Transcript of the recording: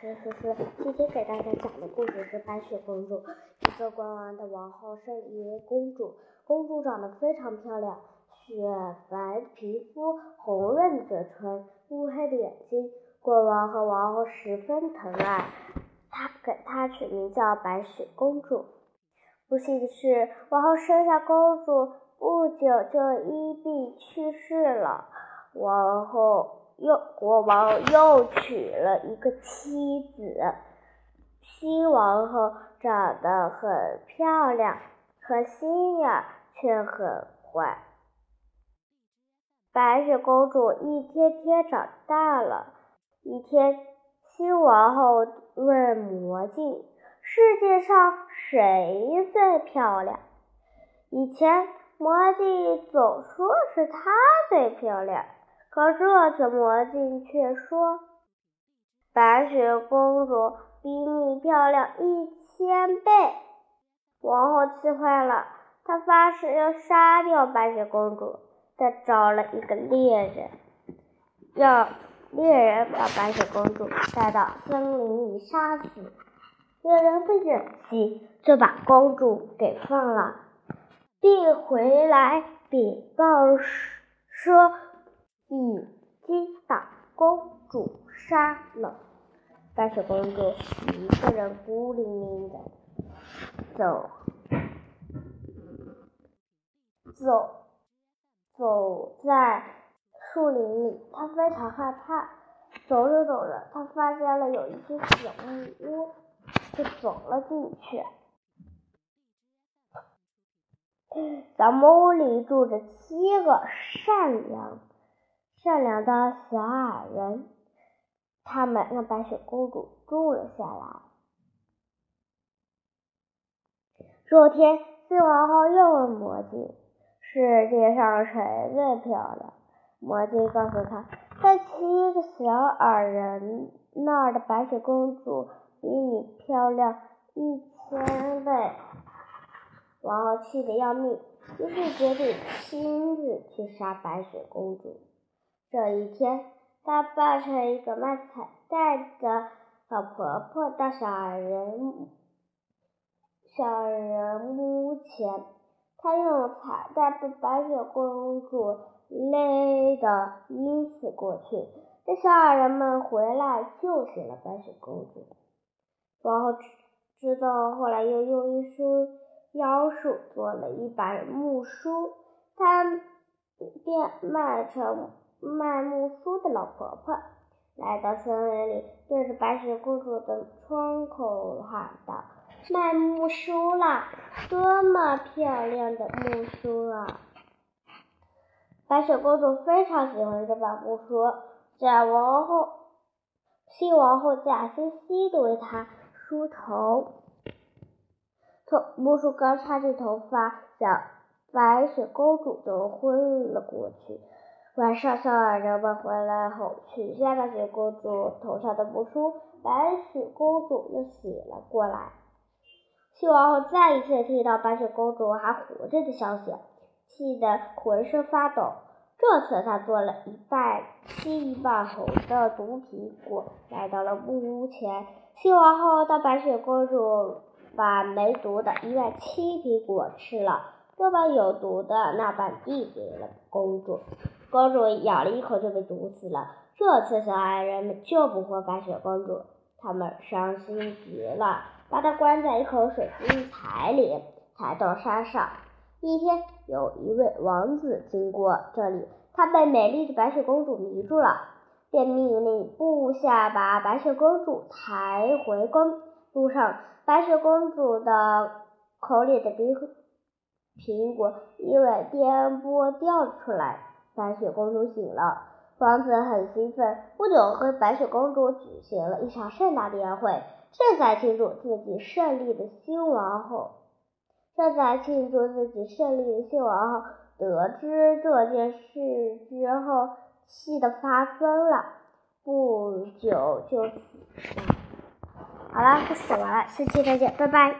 是思思，今天给大家讲的故事是白雪公主。一个国王的王后生一位公主，公主长得非常漂亮，雪白皮肤，红润嘴唇，乌黑的眼睛。国王和王后十分疼爱她，给她取名叫白雪公主。不幸的是，王后生下公主不久就因病去世了。王后。又国王又娶了一个妻子，新王后长得很漂亮，可心眼却很坏。白雪公主一天天长大了。一天，新王后问魔镜：“世界上谁最漂亮？”以前，魔镜总说是她最漂亮。可这次魔镜却说：“白雪公主比你漂亮一千倍。”王后气坏了，她发誓要杀掉白雪公主。她找了一个猎人，让猎人把白雪公主带到森林里杀死。猎人不忍心，就把公主给放了，并回来禀报说。已经把公主杀了。白雪公主一个人孤零零的走，走，走在树林里。她非常害怕。走着走着，她发现了有一间小木屋，就走了进去。小木屋里住着七个善良。善良的小矮人，他们让白雪公主住了下来。这天，新王后又问魔镜：“世界上谁最漂亮？”魔镜告诉她：“在七个小矮人那儿的白雪公主比你漂亮一千倍。”王后气得要命，于是决定亲自去杀白雪公主。这一天，她扮成一个卖彩带的老婆婆，到小矮人小矮人屋前。她用彩带把白雪公主勒得晕死过去。等小矮人们回来，救醒了白雪公主。王后知道，后来又用一束妖术做了一把木梳，她便卖成。卖木梳的老婆婆来到森林里，对着白雪公主的窗口喊道：“卖木梳啦！多么漂亮的木梳啊！”白雪公主非常喜欢这把木梳，假王后、新王后假惺惺的为她梳头，头木梳刚插进头发，小白雪公主就昏了过去。晚上，小矮人们回来后，取下白雪公主头上的木梳，白雪公主又醒了过来。新王后再一次听到白雪公主还活着的消息，气得浑身发抖。这次，她做了一半青一半红的毒苹果，来到了木屋前。新王后让白雪公主把没毒的一半青苹果吃了，又把有毒的那半递给了公主。公主咬了一口就被毒死了。这次小矮人们救不活白雪公主，他们伤心极了，把她关在一口水晶彩里，抬到山上。一天，有一位王子经过这里，他被美丽的白雪公主迷住了，便命令部下把白雪公主抬回宫。路上，白雪公主的口里的冰苹果因为颠簸掉了出来。白雪公主醒了，王子很兴奋，不久和白雪公主举行了一场盛大的宴会。正在庆祝自己胜利的新王后，正在庆祝自己胜利的新王后得知这件事之后，气得发疯了，不久就死了。好了，故事完了，下期再见，拜拜。